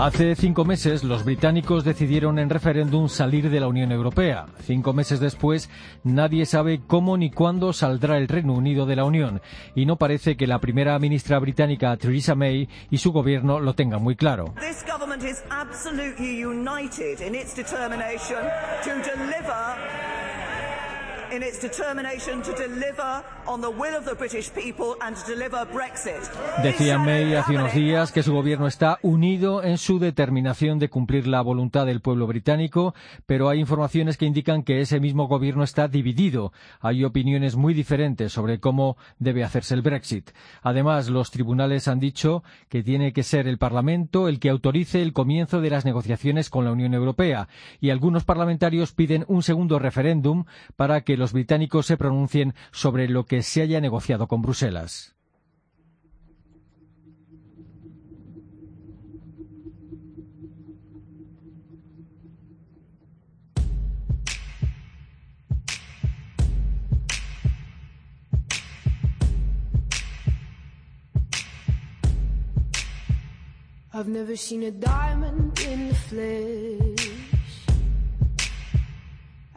Hace cinco meses los británicos decidieron en referéndum salir de la Unión Europea. Cinco meses después nadie sabe cómo ni cuándo saldrá el Reino Unido de la Unión y no parece que la primera ministra británica Theresa May y su gobierno lo tengan muy claro. Decía May hace unos días que su gobierno está unido en su determinación de cumplir la voluntad del pueblo británico, pero hay informaciones que indican que ese mismo gobierno está dividido. Hay opiniones muy diferentes sobre cómo debe hacerse el Brexit. Además, los tribunales han dicho que tiene que ser el Parlamento el que autorice el comienzo de las negociaciones con la Unión Europea, y algunos parlamentarios piden un segundo referéndum para que los británicos se pronuncien sobre lo que se haya negociado con Bruselas. Never seen a diamond in the.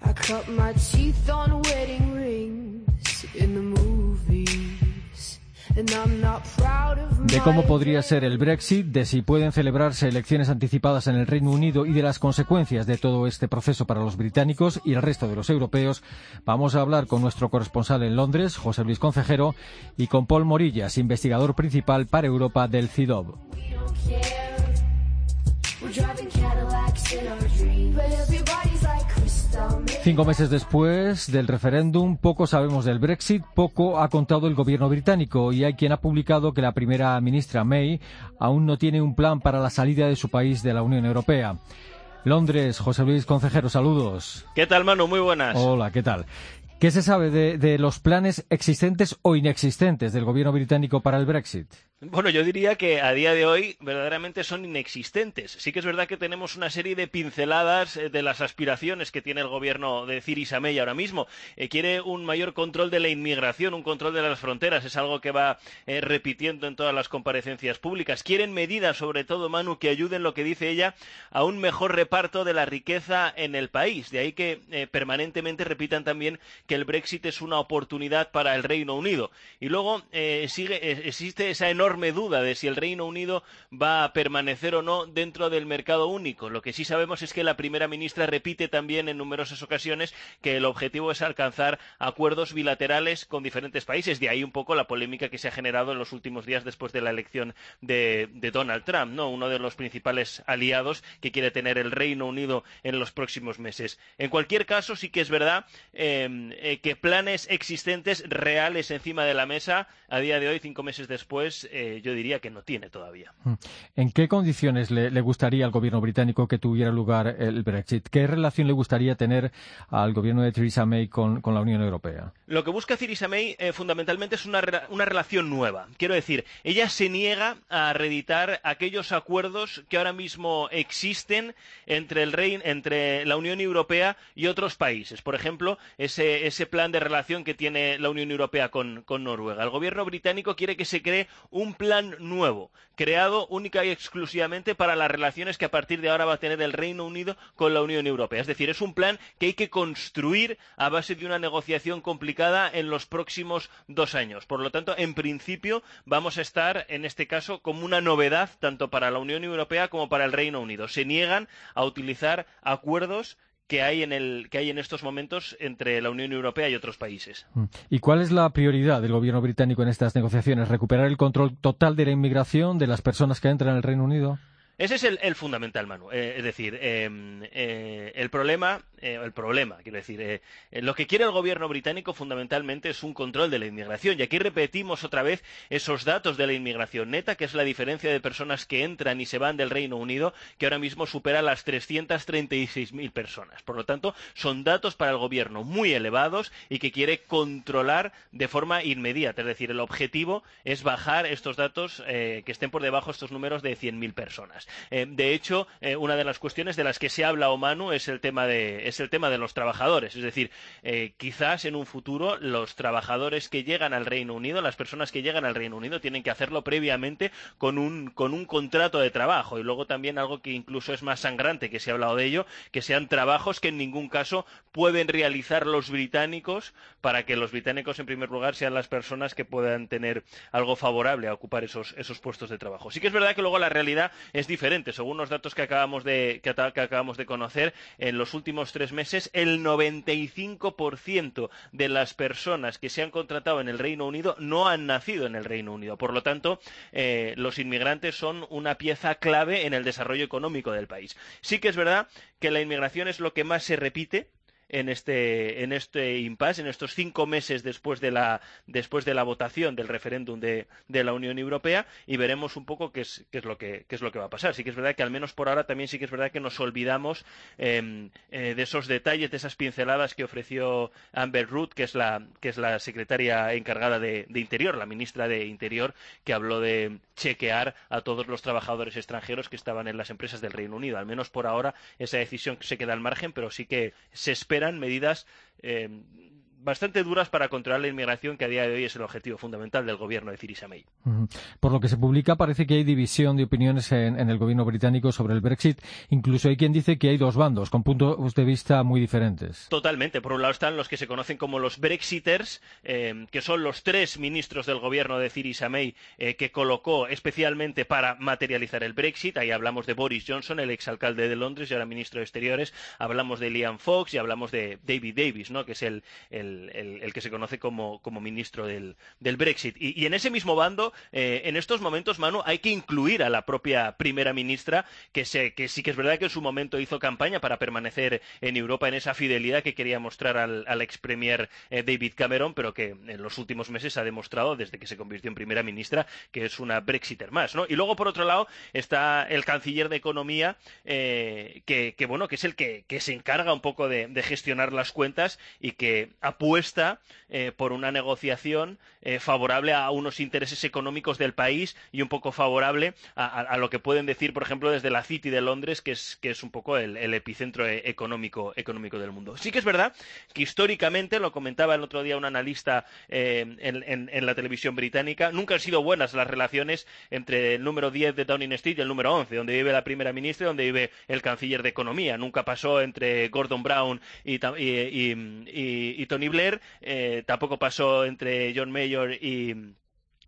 I cut my teeth on wedding rings in the movies. And I'm not proud of de cómo podría ser el Brexit, de si pueden celebrarse elecciones anticipadas en el Reino Unido y de las consecuencias de todo este proceso para los británicos y el resto de los europeos, vamos a hablar con nuestro corresponsal en Londres, José Luis Concejero, y con Paul Morillas, investigador principal para Europa del CIDOB. Cinco meses después del referéndum, poco sabemos del Brexit, poco ha contado el gobierno británico y hay quien ha publicado que la primera ministra May aún no tiene un plan para la salida de su país de la Unión Europea. Londres, José Luis Concejero, saludos. ¿Qué tal, Manu? Muy buenas. Hola, ¿qué tal? ¿Qué se sabe de, de los planes existentes o inexistentes del gobierno británico para el Brexit? Bueno, yo diría que a día de hoy verdaderamente son inexistentes. Sí que es verdad que tenemos una serie de pinceladas eh, de las aspiraciones que tiene el gobierno de Theresa May ahora mismo. Eh, quiere un mayor control de la inmigración, un control de las fronteras. Es algo que va eh, repitiendo en todas las comparecencias públicas. Quieren medidas, sobre todo, Manu, que ayuden, lo que dice ella, a un mejor reparto de la riqueza en el país. De ahí que permanentemente repitan también que el Brexit es una oportunidad para el Reino Unido. Y luego sigue, existe esa enorme enorme duda de si el Reino Unido va a permanecer o no dentro del mercado único. Lo que sí sabemos es que la primera ministra repite también en numerosas ocasiones que el objetivo es alcanzar acuerdos bilaterales con diferentes países. De ahí un poco la polémica que se ha generado en los últimos días después de la elección de, Donald Trump, ¿no? Uno de los principales aliados que quiere tener el Reino Unido en los próximos meses. En cualquier caso, sí que es verdad em, eh, que planes existentes reales encima de la mesa a día de hoy, cinco meses después, yo diría que no tiene todavía. Mm. ¿En qué condiciones le, gustaría al gobierno británico que tuviera lugar el Brexit? ¿Qué relación le gustaría tener al gobierno de Theresa May con, la Unión Europea? Lo que busca Theresa May eh, fundamentalmente es una, una relación nueva. Quiero decir, ella se niega a reeditar aquellos acuerdos que ahora mismo existen entre, el Reino, entre la Unión Europea y otros países. Por ejemplo, ese, ese plan de relación que tiene la Unión Europea con, con Noruega. El gobierno británico quiere que se cree un un plan nuevo, creado única y exclusivamente para las relaciones que a partir de ahora va a tener el Reino Unido con la Unión Europea. Es decir, es un plan que hay que construir a base de una negociación complicada en los próximos dos años. Por lo tanto, en principio, vamos a estar, en este caso, como una novedad tanto para la Unión Europea como para el Reino Unido. Se niegan a utilizar acuerdos que hay en el que hay en estos momentos entre la Unión Europea y otros países. Mm. ¿Y cuál es la prioridad del gobierno británico en estas negociaciones? ¿Recuperar el control total de la inmigración de las personas que entran en el Reino Unido? Ese es el, fundamental, Manu. Eh, es decir, em, eh, el problema, eh, el problema, quiero decir, lo que quiere el gobierno británico fundamentalmente es un control de la inmigración. Y aquí repetimos otra vez esos datos de la inmigración neta, que es la diferencia de personas que entran y se van del Reino Unido, que ahora mismo supera las 336.000 personas. Por lo tanto, son datos para el gobierno muy elevados y que quiere controlar de forma inmediata. Es decir, el objetivo es bajar estos datos que estén por debajo de estos números de 100.000 personas. Eh, de hecho, eh, una de las cuestiones de las que se habla, Omanu, es el tema de, es el tema de los trabajadores. Es decir, eh, quizás en un futuro los trabajadores que llegan al Reino Unido, las personas que llegan al Reino Unido, tienen que hacerlo previamente con un, con un contrato de trabajo. Y luego también algo que incluso es más sangrante, que se ha hablado de ello, que sean trabajos que en ningún caso pueden realizar los británicos para que los británicos, en primer lugar, sean las personas que puedan tener algo favorable a ocupar esos, esos puestos de trabajo. Sí que es verdad que luego la realidad es diferente. Según los datos que acabamos de, que, acabamos de conocer, en los últimos tres meses, el 95% de las personas que se han contratado en el Reino Unido no han nacido en el Reino Unido. Por lo tanto, eh, los inmigrantes son una pieza clave en el desarrollo económico del país. Sí que es verdad que la inmigración es lo que más se repite en este, en este impasse, en estos cinco meses después de la, después de la votación del referéndum de, de la Unión Europea y veremos un poco qué es, qué, es lo que, qué es lo que va a pasar. Sí que es verdad que al menos por ahora también sí que es verdad que nos olvidamos eh, eh, de esos detalles, de esas pinceladas que ofreció Amber Ruth, que es la, que es la secretaria encargada de, de Interior, la ministra de Interior, que habló de chequear a todos los trabajadores extranjeros que estaban en las empresas del Reino Unido. Al menos por ahora esa decisión se queda al margen, pero sí que se espera eran medidas eh, bastante duras para controlar la inmigración, que a día de hoy es el objetivo fundamental del gobierno de Theresa May. Por lo que se publica, parece que hay división de opiniones en, el gobierno británico sobre el Brexit. Incluso hay quien dice que hay dos bandos, con puntos de vista muy diferentes. Totalmente. Por un lado están los que se conocen como los Brexiters, eh, que son los tres ministros del gobierno de Theresa May eh, que colocó especialmente para materializar el Brexit. Ahí hablamos de Boris Johnson, el exalcalde de Londres y ahora ministro de Exteriores. Hablamos de Liam Fox y hablamos de David Davis, ¿no? que es el el, que se conoce como, ministro del, Brexit. Y, en ese mismo bando, eh, en estos momentos, Manu, hay que incluir a la propia primera ministra, que, sí que es verdad que en su momento hizo campaña para permanecer en Europa en esa fidelidad que quería mostrar al, ex premier eh, David Cameron, pero que en los últimos meses ha demostrado, desde que se convirtió en primera ministra, que es una Brexiter más. Y luego, por otro lado, está el canciller de Economía, eh, que, bueno, que es el que, se encarga un poco de, de gestionar las cuentas y que apuesta eh, por una negociación eh, favorable a unos intereses económicos del país y un poco favorable a, lo que pueden decir, por ejemplo, desde la City de Londres, que es, que es un poco el, epicentro eh, económico, económico, del mundo. Sí que es verdad que históricamente, lo comentaba el otro día un analista en, en, la televisión británica, nunca han sido buenas las relaciones entre el número 10 de Downing Street y el número 11, donde vive la primera ministra y donde vive el canciller de Economía. Nunca pasó entre Gordon Brown y, y, y Tony Eh, tampoco pasó entre John Mayor y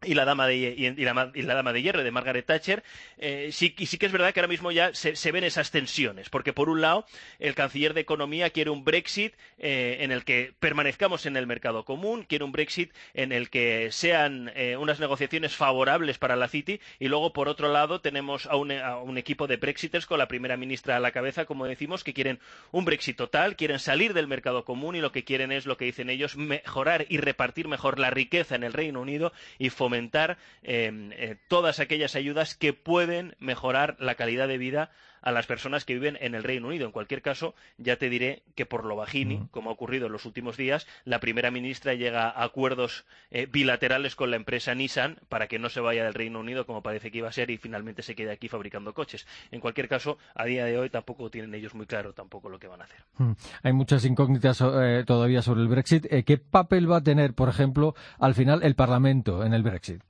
y la dama de y, la, y la, dama de hierro de Margaret Thatcher eh, sí, sí que es verdad que ahora mismo ya se, ven esas tensiones porque por un lado el canciller de economía quiere un Brexit eh, en el que permanezcamos en el mercado común quiere un Brexit en el que sean eh, unas negociaciones favorables para la City y luego por otro lado tenemos a un, a un, equipo de Brexiters con la primera ministra a la cabeza como decimos que quieren un Brexit total quieren salir del mercado común y lo que quieren es lo que dicen ellos mejorar y repartir mejor la riqueza en el Reino Unido y fomentar aumentar em, eh, todas aquellas ayudas que pueden mejorar la calidad de vida a las personas que viven en el Reino Unido. En cualquier caso, ya te diré que por lo bajini, como ha ocurrido en los últimos días, la primera ministra llega a acuerdos eh, bilaterales con la empresa Nissan para que no se vaya del Reino Unido como parece que iba a ser y finalmente se quede aquí fabricando coches. En cualquier caso, a día de hoy tampoco tienen ellos muy claro tampoco lo que van a hacer. Hay muchas incógnitas eh, todavía sobre el Brexit. Eh, ¿Qué papel va a tener, por ejemplo, al final el Parlamento en el Brexit?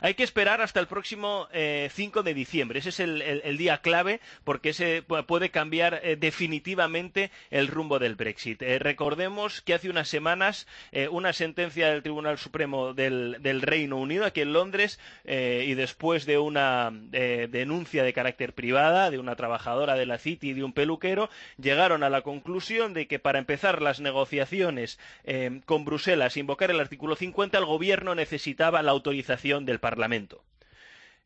Hay que esperar hasta el próximo 5 eh, de diciembre. Ese es el, día clave porque ese puede cambiar eh, definitivamente el rumbo del Brexit. Eh, recordemos que hace unas semanas una sentencia del Tribunal Supremo del, Reino Unido aquí en Londres y después de una denuncia de carácter privada de una trabajadora de la City y de un peluquero llegaron a la conclusión de que para empezar las negociaciones con Bruselas e invocar el artículo 50 el gobierno necesitaba la autorización del Parlamento.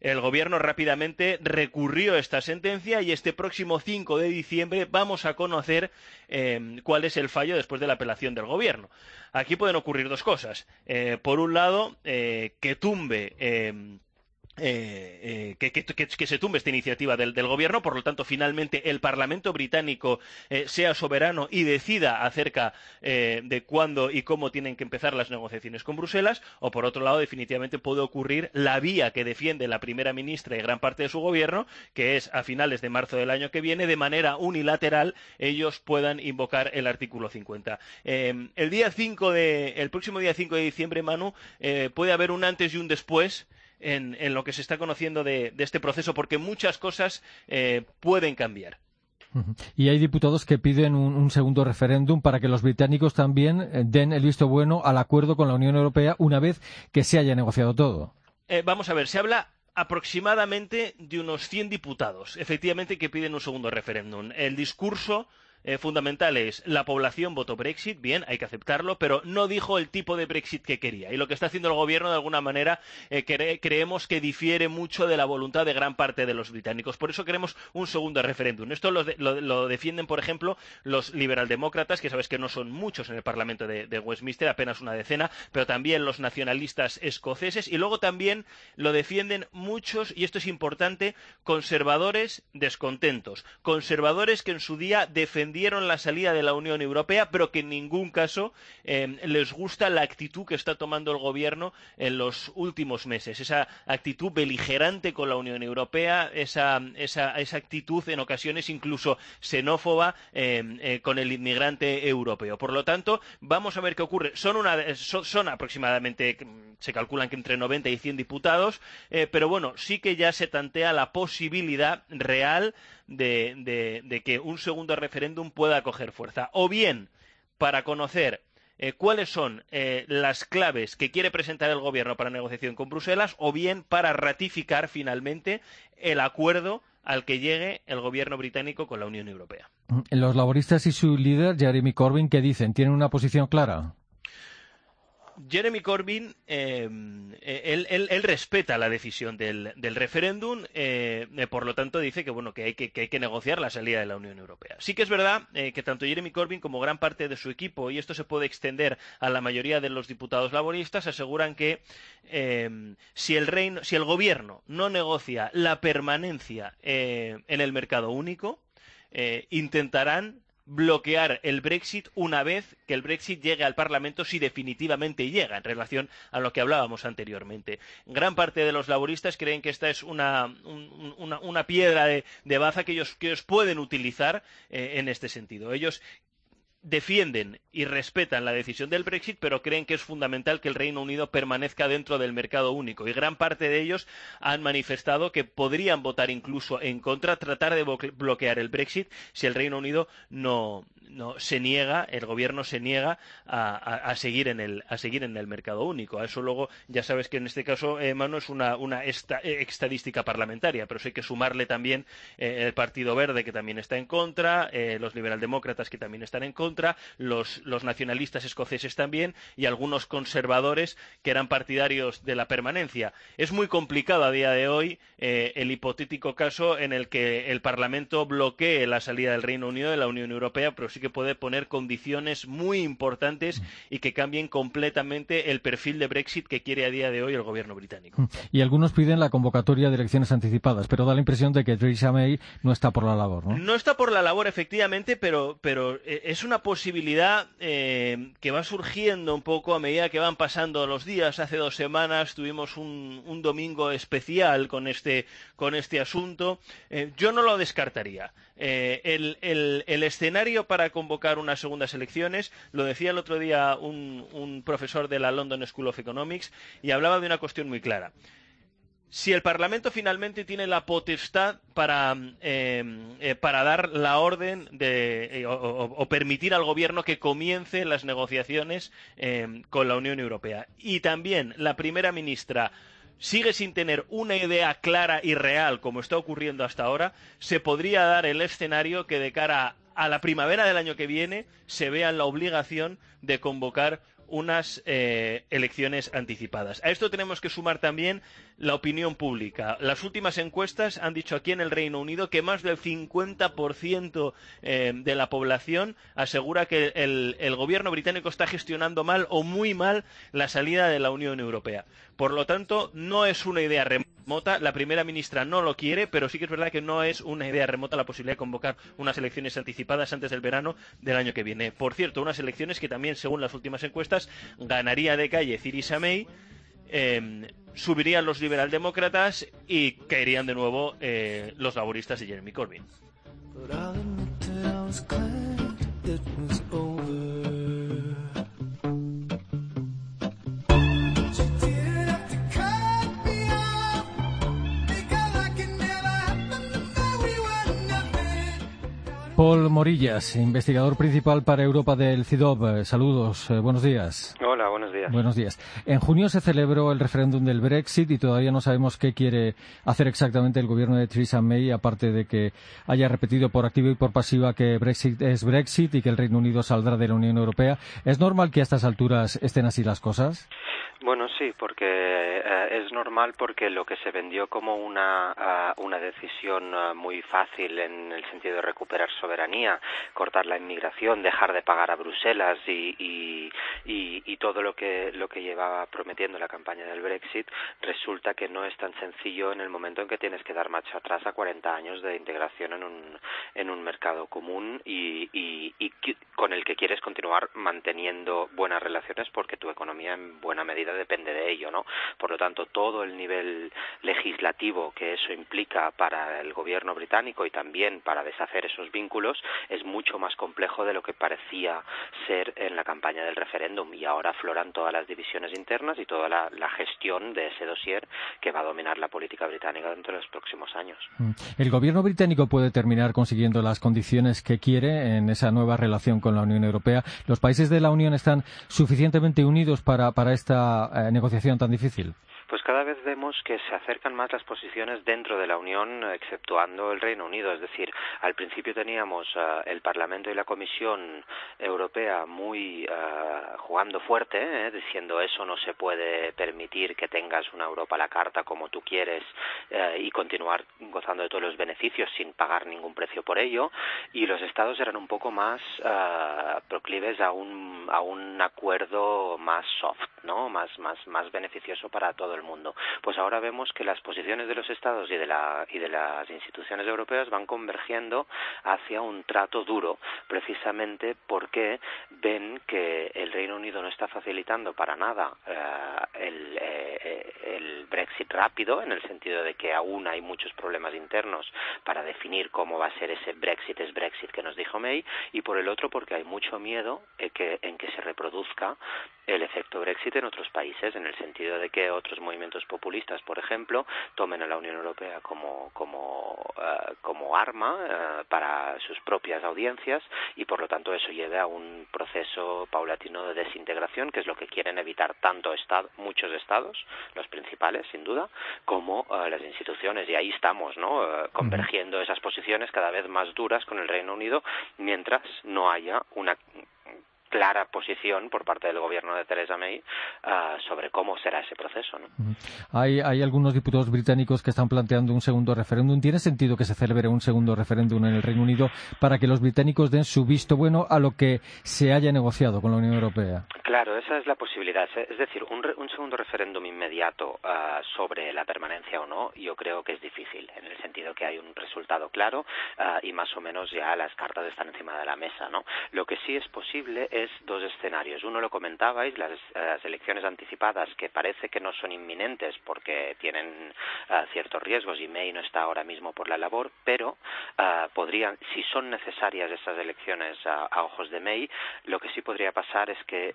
el gobierno rápidamente recurrió esta sentencia y este próximo 5 de diciembre vamos a conocer eh, cuál es el fallo después de la apelación del gobierno. Aquí pueden ocurrir dos cosas. Eh, por un lado, eh, que tumbe eh, eh, que, se tumbe esta iniciativa del, gobierno, por lo tanto, finalmente el Parlamento británico eh, sea soberano y decida acerca de cuándo y cómo tienen que empezar las negociaciones con Bruselas, o por otro lado, definitivamente puede ocurrir la vía que defiende la primera ministra y gran parte de su gobierno, que es a finales de marzo del año que viene, de manera unilateral, ellos puedan invocar el artículo 50. el día 5 de, el próximo día 5 de diciembre, Manu, puede haber un antes y un después en, lo que se está conociendo de, este proceso, porque muchas cosas eh, pueden cambiar. Y hay diputados que piden un, segundo referéndum para que los británicos también eh, den el visto bueno al acuerdo con la Unión Europea una vez que se haya negociado todo. Eh, vamos a ver, se habla aproximadamente de unos 100 diputados, efectivamente, que piden un segundo referéndum. El discurso eh, fundamentales. La población votó Brexit, bien, hay que aceptarlo, pero no dijo el tipo de Brexit que quería. Y lo que está haciendo el gobierno, de alguna manera, eh, creemos que difiere mucho de la voluntad de gran parte de los británicos. Por eso queremos un segundo referéndum. Esto lo, defienden, por ejemplo, los liberaldemócratas, que sabes que no son muchos en el Parlamento de, de Westminster, apenas una decena, pero también los nacionalistas escoceses. Y luego también lo defienden muchos, y esto es importante, conservadores descontentos. Conservadores que en su día defendieron dieron la salida de la Unión Europea, pero que en ningún caso eh, les gusta la actitud que está tomando el gobierno en los últimos meses. Esa actitud beligerante con la Unión Europea, esa, esa, esa actitud en ocasiones incluso xenófoba eh, eh, con el inmigrante europeo. Por lo tanto, vamos a ver qué ocurre. Son, una, son, aproximadamente, se calculan que entre 90 y 100 diputados, pero bueno, sí que ya se tantea la posibilidad real de, que un segundo referéndum pueda coger fuerza. O bien, para conocer eh, cuáles son eh, las claves que quiere presentar el gobierno para negociación con Bruselas, o bien para ratificar finalmente el acuerdo al que llegue el gobierno británico con la Unión Europea. Los laboristas y su líder, Jeremy Corbyn, ¿qué dicen? ¿Tienen una posición clara? Jeremy Corbyn, eh, él, respeta la decisión del, referéndum, eh, eh, por lo tanto dice que bueno que hay que, negociar la salida de la Unión Europea. Sí que es verdad que tanto Jeremy Corbyn como gran parte de su equipo, y esto se puede extender a la mayoría de los diputados laboristas, aseguran que si el reino, si el gobierno no negocia la permanencia en el mercado único, intentarán bloquear el Brexit una vez que el Brexit llegue al Parlamento, si definitivamente llega, en relación a lo que hablábamos anteriormente. Gran parte de los laboristas creen que esta es una, piedra de, baza que ellos, pueden utilizar eh, en este sentido. Ellos defienden y respetan la decisión del Brexit, pero creen que es fundamental que el Reino Unido permanezca dentro del mercado único. Y gran parte de ellos han manifestado que podrían votar incluso en contra, tratar de bloquear el Brexit si el Reino Unido no, no se niega, el gobierno se niega a, seguir en el, a seguir en el mercado único. A eso luego ya sabes que en este caso, eh, Mano, es una, una estadística parlamentaria, pero hay que sumarle también eh, el Partido Verde, que también está en contra, eh, los liberaldemócratas, que también están en contra, los, los nacionalistas escoceses también, y algunos conservadores que eran partidarios de la permanencia. Es muy complicado a día de hoy el hipotético caso en el que el Parlamento bloquee la salida del Reino Unido de la Unión Europea, pero que puede poner condiciones muy importantes y que cambien completamente el perfil de Brexit que quiere a día de hoy el gobierno británico. Mm. Y algunos piden la convocatoria de elecciones anticipadas, pero da la impresión de que Theresa May no está por la labor, ¿no? No está por la labor, efectivamente, pero, pero eh, es una posibilidad eh, que va surgiendo un poco a medida que van pasando los días. Hace dos semanas tuvimos un, un domingo especial con este, con este asunto. Eh, yo no lo descartaría. el, el escenario para convocar unas segundas elecciones. Lo decía el otro día un, profesor de la London School of Economics y hablaba de una cuestión muy clara si el Parlamento finalmente tiene la potestad para, eh, eh, dar la orden de, eh, o, permitir al Gobierno que comience las negociaciones con la Unión Europea. Y también la primera ministra sigue sin tener una idea clara y real, como está ocurriendo hasta ahora, se podría dar el escenario que de cara a la primavera del año que viene se vea la obligación de convocar unas eh, elecciones anticipadas. A esto tenemos que sumar también la opinión pública. Las últimas encuestas han dicho aquí en el Reino Unido que más del 50% eh, de la población asegura que el, gobierno británico está gestionando mal o muy mal la salida de la Unión Europea. Por lo tanto, no es una idea remota. La primera ministra no lo quiere, pero sí que es verdad que no es una idea remota la posibilidad de convocar unas elecciones anticipadas antes del verano del año que viene. Por cierto, unas elecciones que también, según las últimas encuestas, ganaría de calle Theresa May Em, subirían los liberaldemócratas y caerían de nuevo eh, los laboristas de Jeremy Corbyn. Paul Morillas, investigador principal para Europa del CIDOB. Saludos, eh, buenos días. Hola, buenos días. Buenos días. En junio se celebró el referéndum del Brexit y todavía no sabemos qué quiere hacer exactamente el gobierno de Theresa May, aparte de que haya repetido por activa y por pasiva que Brexit es Brexit y que el Reino Unido saldrá de la Unión Europea. ¿Es normal que a estas alturas estén así las cosas? Bueno, sí, porque eh, es normal porque lo que se vendió como una, ah, una decisión ah, muy fácil en el sentido de recuperar soberanía, cortar la inmigración, dejar de pagar a Bruselas y, y, y, todo lo que, lo que llevaba prometiendo la campaña del Brexit, resulta que no es tan sencillo en el momento en que tienes que dar marcha atrás a 40 años de integración en un, en un mercado común y, y, y con el que quieres continuar manteniendo buenas relaciones porque tu economía en buena medida depende de ello, ¿no? Por lo tanto, todo el nivel legislativo que eso implica para el gobierno británico y también para deshacer esos vínculos es mucho más complejo de lo que parecía ser en la campaña del referéndum y ahora afloran todas las divisiones internas y toda la, gestión de ese dossier que va a dominar la política británica dentro de los próximos años. Mm. ¿El gobierno británico puede terminar consiguiendo las condiciones que quiere en esa nueva relación con la Unión Europea? ¿Los países de la Unión están suficientemente unidos para, para esta eh, negociación tan difícil? Pues cada vez vemos que se acercan más las posiciones dentro de la Unión, exceptuando el Reino Unido. Es decir, al principio teníamos uh, el Parlamento y la Comisión Europea muy uh, jugando fuerte, ¿eh? diciendo eso no se puede permitir que tengas una Europa a la carta como tú quieres uh, y continuar gozando de todos los beneficios sin pagar ningún precio por ello. Y los Estados eran un poco más proclives a un, a un acuerdo más soft, ¿no? Más, más, más beneficioso para todo mundo. Pues ahora vemos que las posiciones de los Estados y de, la, y de las instituciones europeas van convergiendo hacia un trato duro, precisamente porque ven que el Reino Unido no está facilitando para nada eh, el, eh, el Brexit rápido, en el sentido de que aún hay muchos problemas internos para definir cómo va a ser ese Brexit es Brexit que nos dijo May, y por el otro porque hay mucho miedo que, en que se reproduzca el efecto Brexit en otros países, en el sentido de que otros movimientos populistas, por ejemplo, tomen a la Unión Europea como, como, eh, como arma eh, para sus propias audiencias y, por lo tanto, eso lleve a un proceso paulatino de desintegración, que es lo que quieren evitar tanto estado, muchos estados, los principales, sin duda, como eh, las instituciones. Y ahí estamos, ¿no? convergiendo esas posiciones cada vez más duras con el Reino Unido, mientras no haya una clara posición por parte del gobierno de Theresa May uh, sobre cómo será ese proceso. ¿no? Hay, hay algunos diputados británicos que están planteando un segundo referéndum. ¿Tiene sentido que se celebre un segundo referéndum en el Reino Unido para que los británicos den su visto bueno a lo que se haya negociado con la Unión Europea? Claro, esa es la posibilidad. Es decir, un, un segundo referéndum inmediato uh, sobre la permanencia o no, yo creo que es difícil, en el sentido que hay un resultado claro uh, y más o menos ya las cartas están encima de la mesa. ¿no? Lo que sí es posible es dos escenarios. Uno lo comentabais, las, elecciones anticipadas que parece que no son inminentes porque tienen uh, ciertos riesgos y May no está ahora mismo por la labor, pero uh, podrían, si son necesarias esas elecciones a ojos de May, lo que sí podría pasar es que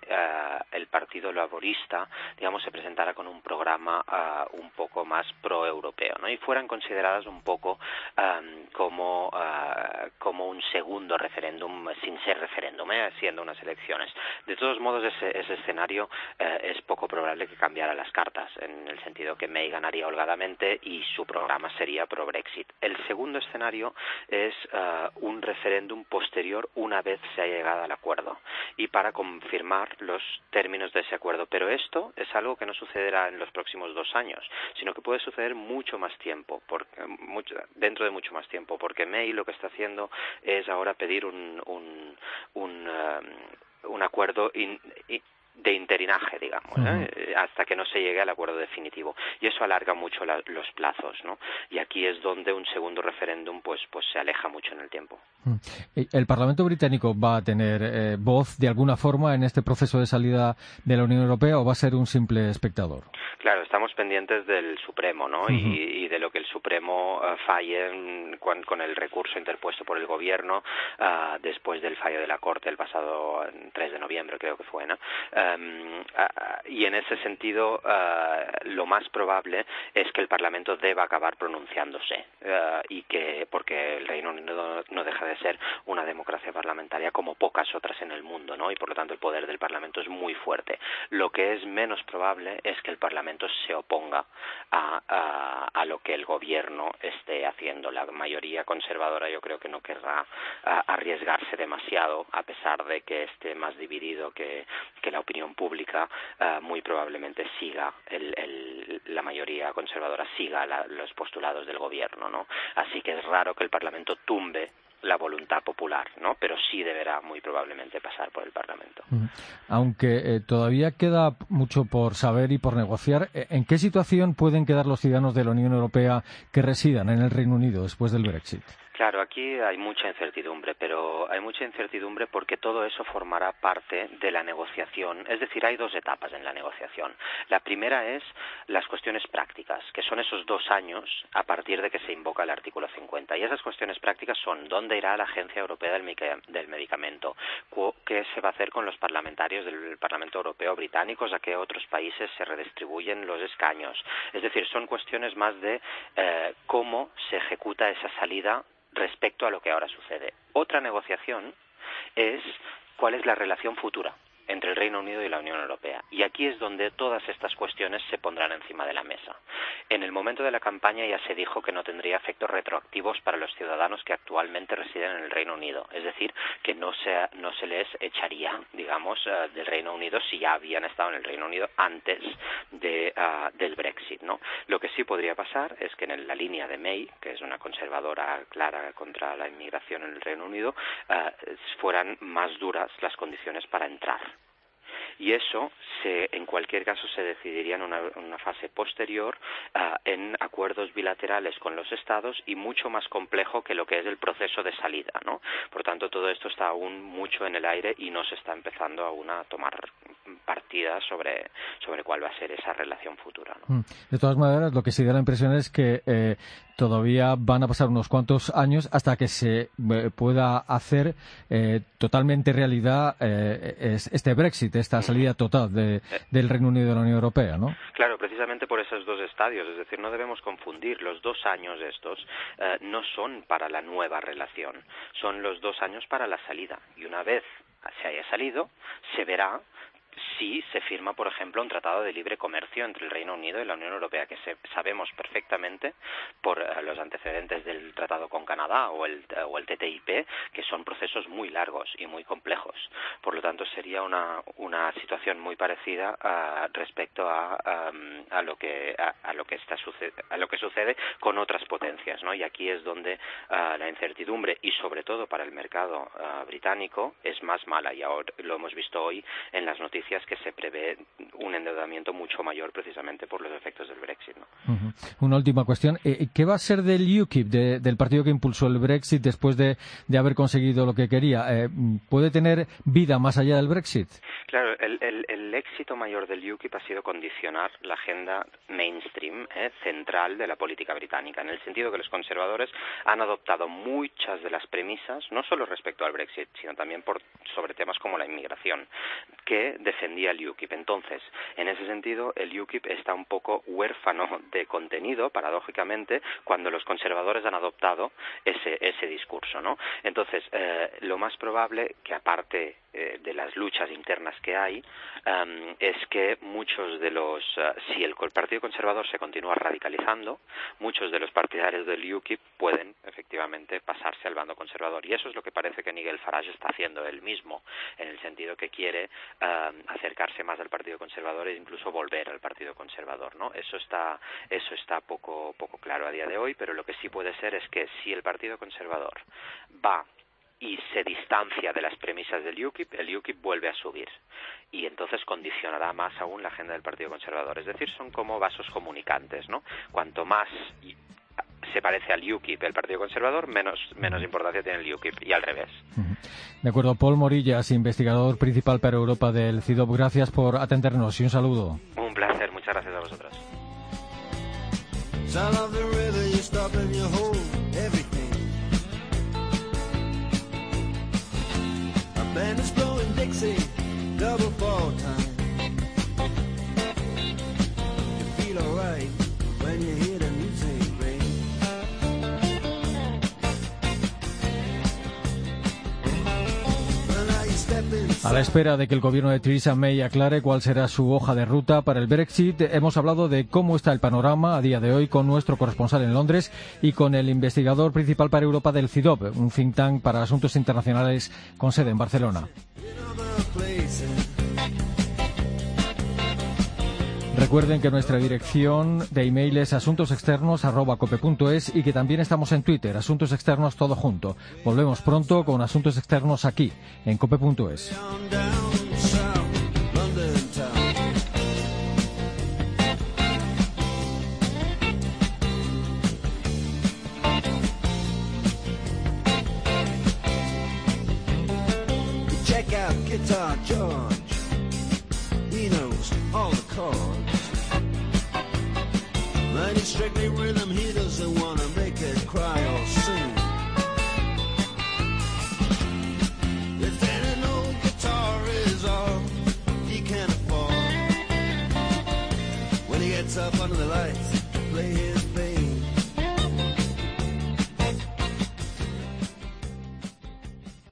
el Partido Laborista, digamos, se presentara con un programa un poco más pro-europeo, ¿no? Y fueran consideradas un poco um, como, como un segundo referéndum sin ser referéndum, ¿eh? siendo unas elecciones De todos modos, ese, ese escenario eh, es poco probable que cambiara las cartas, en el sentido que May ganaría holgadamente y su programa sería pro-Brexit. El segundo escenario es eh, un referéndum posterior una vez se ha llegado al acuerdo y para confirmar los términos de ese acuerdo. Pero esto es algo que no sucederá en los próximos dos años, sino que puede suceder mucho más tiempo, mucho, dentro de mucho más tiempo, porque May lo que está haciendo es ahora pedir un, un, un, um, un acuerdo in, de interinaje, digamos, ¿eh? hasta que no se llegue al acuerdo definitivo. Y eso alarga mucho los plazos, ¿no? Y aquí es donde un segundo referéndum pues, pues se aleja mucho en el tiempo. ¿El Parlamento británico va a tener eh, voz de alguna forma en este proceso de salida de la Unión Europea o va a ser un simple espectador? Claro, estamos pendientes del Supremo, ¿no? y, de lo que el Supremo uh, falle con, el recurso interpuesto por el Gobierno uh, después del fallo de la Corte el pasado 3 de noviembre, creo que fue, ¿no? Um, uh, y en ese sentido, lo más probable es que el Parlamento deba acabar pronunciándose y que, porque el Reino Unido no deja de ser una democracia parlamentaria como pocas otras en el mundo, ¿no? Y por lo tanto el poder del Parlamento es muy fuerte. Lo que es menos probable es que el Parlamento se oponga a, lo que el gobierno esté haciendo. La mayoría conservadora yo creo que no querrá arriesgarse demasiado, a pesar de que esté más dividido que, que la opinión pública, muy probablemente siga el, la mayoría conservadora siga los postulados del gobierno, ¿no? Así que es raro que el Parlamento tumbe la voluntad popular, ¿no? Pero sí deberá muy probablemente pasar por el Parlamento. Aunque eh, todavía queda mucho por saber y por negociar, eh, ¿en qué situación pueden quedar los ciudadanos de la Unión Europea que residan en el Reino Unido después del Brexit? Claro, aquí hay mucha incertidumbre, pero hay mucha incertidumbre porque todo eso formará parte de la negociación. Es decir, hay dos etapas en la negociación. La primera es las cuestiones prácticas, que son esos dos años a partir de que se invoca el artículo 50. Y esas cuestiones prácticas son dónde irá la Agencia Europea del Medicamento, qué se va a hacer con los parlamentarios del Parlamento Europeo británicos, a qué otros países se redistribuyen los escaños. Es decir, son cuestiones más de eh, cómo se ejecuta esa salida respecto a lo que ahora sucede. Otra negociación es cuál es la relación futura entre el Reino Unido y la Unión Europea. Y aquí es donde todas estas cuestiones se pondrán encima de la mesa. En el momento de la campaña ya se dijo que no tendría efectos retroactivos para los ciudadanos que actualmente residen en el Reino Unido, es decir, que no se, no se les echaría, digamos, eh, del Reino Unido si ya habían estado en el Reino Unido antes de, ah, del Brexit. ¿no? Lo que sí podría pasar es que en la línea de May, que es una conservadora clara contra la inmigración en el Reino Unido, ah, fueran más duras las condiciones para entrar y eso se, en cualquier caso se decidiría en una, fase posterior ah, en acuerdos bilaterales con los estados y mucho más complejo que lo que es el proceso de salida, ¿no? Por tanto, todo esto está aún mucho en el aire y no se está empezando aún a tomar partida sobre, sobre cuál va a ser esa relación futura. Mm. De todas maneras, lo que sí da la impresión es que eh, todavía van a pasar unos cuantos años hasta que se eh, pueda hacer eh, totalmente realidad este Brexit, esta salida total del Reino Unido de la Unión Europea, ¿no? Claro, precisamente por esos dos estadios, es decir, no debemos confundir los dos años estos no son para la nueva relación, son los dos años para la salida y una vez se haya salido, se verá si se firma, por ejemplo, un tratado de libre comercio entre el Reino Unido y la Unión Europea, que sabemos perfectamente por eh, los antecedentes del tratado con Canadá o el, o el TTIP, que son procesos muy largos y muy complejos. Por lo tanto, sería una, una situación muy parecida ah, respecto a, a, lo que, a, lo que está a lo que sucede con otras potencias. ¿no? Y aquí es donde ah, la incertidumbre, y sobre todo para el mercado ah, británico, es más mala. Y ahora lo hemos visto hoy en las noticias que se prevé un endeudamiento mucho mayor precisamente por los efectos del Brexit. Una última cuestión. Eh, eh, ¿Qué va a ser del UKIP, del partido que impulsó el Brexit después de, haber conseguido lo que quería? Eh, ¿Puede tener vida más allá del Brexit? Claro, el, éxito mayor del UKIP ha sido condicionar la agenda mainstream, central de la política británica, en el sentido que los conservadores han adoptado muchas de las premisas, no solo respecto al Brexit, sino también por, sobre temas como la inmigración, que defendía el UKIP. Entonces, en ese sentido, el UKIP está un poco huérfano de contenido, paradójicamente, cuando los conservadores han adoptado ese, ese discurso, ¿no? Entonces, eh, lo más probable que aparte eh, de las luchas internas que hay em, es que muchos de los, eh, si el, Partido Conservador se continúa radicalizando, muchos de los partidarios del UKIP pueden efectivamente pasarse al bando conservador. Y eso es lo que parece que Nigel Farage está haciendo él mismo, en el sentido que quiere em, acercarse más al Partido Conservador e incluso volver al Partido Conservador. ¿no? Eso está, eso está poco, poco claro a día de hoy, pero lo que sí puede ser es que si el Partido Conservador va y se distancia de las premisas del UKIP, el UKIP vuelve a subir y entonces condicionará más aún la agenda del Partido Conservador. Es decir, son como vasos comunicantes, ¿no? Cuanto más se parece al UKIP el Partido Conservador, menos, menos importancia tiene el UKIP y al revés. De acuerdo, Paul Morillas, investigador principal para Europa del CIDOP, gracias por atendernos y un saludo. Un placer, muchas gracias a vosotros. sexy. A la espera de que el gobierno de Theresa May aclare cuál será su hoja de ruta para el Brexit, hemos hablado de cómo está el panorama a día de hoy con nuestro corresponsal en Londres y con el investigador principal para Europa del CIDOB, un think tank para asuntos internacionales con sede en Barcelona. Recuerden que nuestra dirección de email es asuntosexternos.cope.es y que también estamos en Twitter, Asuntos Externos todo junto. Volvemos pronto con Asuntos Externos aquí, en cope.es. strictly rhythm, he doesn't want to make it cry or sing. If any old guitar is all he can afford, when he gets up under the lights, play his.